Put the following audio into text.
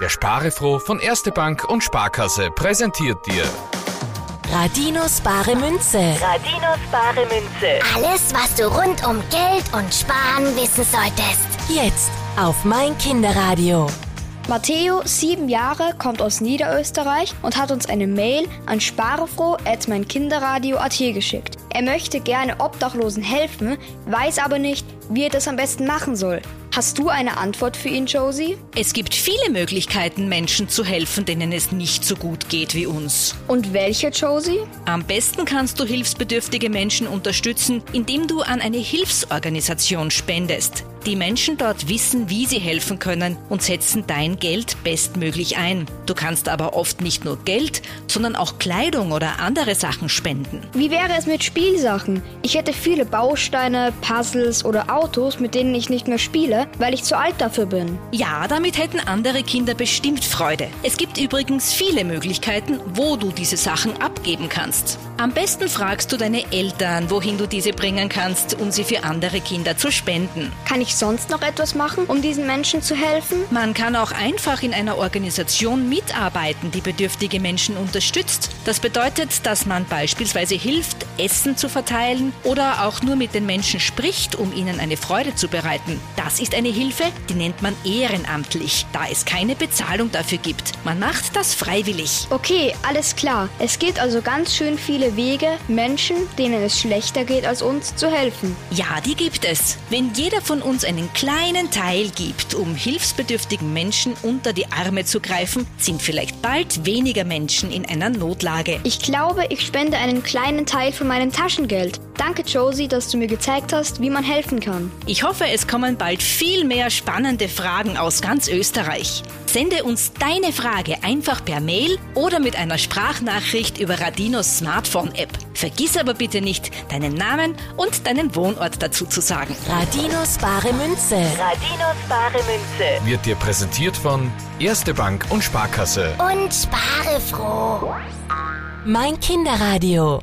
Der Sparefroh von Erste Bank und Sparkasse präsentiert dir Radinos bare Münze. Radinos bare Münze. Alles, was du rund um Geld und Sparen wissen solltest. Jetzt auf mein Kinderradio. Matteo, sieben Jahre, kommt aus Niederösterreich und hat uns eine Mail an sparefroh.meinkinderradio.at geschickt. Er möchte gerne Obdachlosen helfen, weiß aber nicht, wie er das am besten machen soll. Hast du eine Antwort für ihn, Josie? Es gibt viele Möglichkeiten, Menschen zu helfen, denen es nicht so gut geht wie uns. Und welche, Josie? Am besten kannst du hilfsbedürftige Menschen unterstützen, indem du an eine Hilfsorganisation spendest. Die Menschen dort wissen, wie sie helfen können und setzen dein Geld bestmöglich ein. Du kannst aber oft nicht nur Geld, sondern auch Kleidung oder andere Sachen spenden. Wie wäre es mit Spielsachen? Ich hätte viele Bausteine, Puzzles oder Autos, mit denen ich nicht mehr spiele, weil ich zu alt dafür bin. Ja, damit hätten andere Kinder bestimmt Freude. Es gibt übrigens viele Möglichkeiten, wo du diese Sachen abgeben kannst. Am besten fragst du deine Eltern, wohin du diese bringen kannst, um sie für andere Kinder zu spenden. Kann ich sonst noch etwas machen, um diesen Menschen zu helfen? Man kann auch einfach in einer Organisation mitarbeiten, die bedürftige Menschen unterstützt. Das bedeutet, dass man beispielsweise hilft, Essen zu verteilen oder auch nur mit den Menschen spricht, um ihnen eine Freude zu bereiten. Das ist eine Hilfe, die nennt man ehrenamtlich, da es keine Bezahlung dafür gibt. Man macht das freiwillig. Okay, alles klar. Es gibt also ganz schön viele Wege, Menschen, denen es schlechter geht als uns, zu helfen. Ja, die gibt es. Wenn jeder von uns einen kleinen Teil gibt, um hilfsbedürftigen Menschen unter die Arme zu greifen, sind vielleicht bald weniger Menschen in einer Notlage. Ich glaube, ich spende einen kleinen Teil von meinem Taschengeld. Danke, Josie, dass du mir gezeigt hast, wie man helfen kann. Ich hoffe, es kommen bald viel mehr spannende Fragen aus ganz Österreich. Sende uns deine Frage einfach per Mail oder mit einer Sprachnachricht über Radinos Smartphone-App. Vergiss aber bitte nicht, deinen Namen und deinen Wohnort dazu zu sagen. Radinos bare Münze. Radinos bare Münze. Wird dir präsentiert von Erste Bank und Sparkasse. Und spare froh. Mein Kinderradio.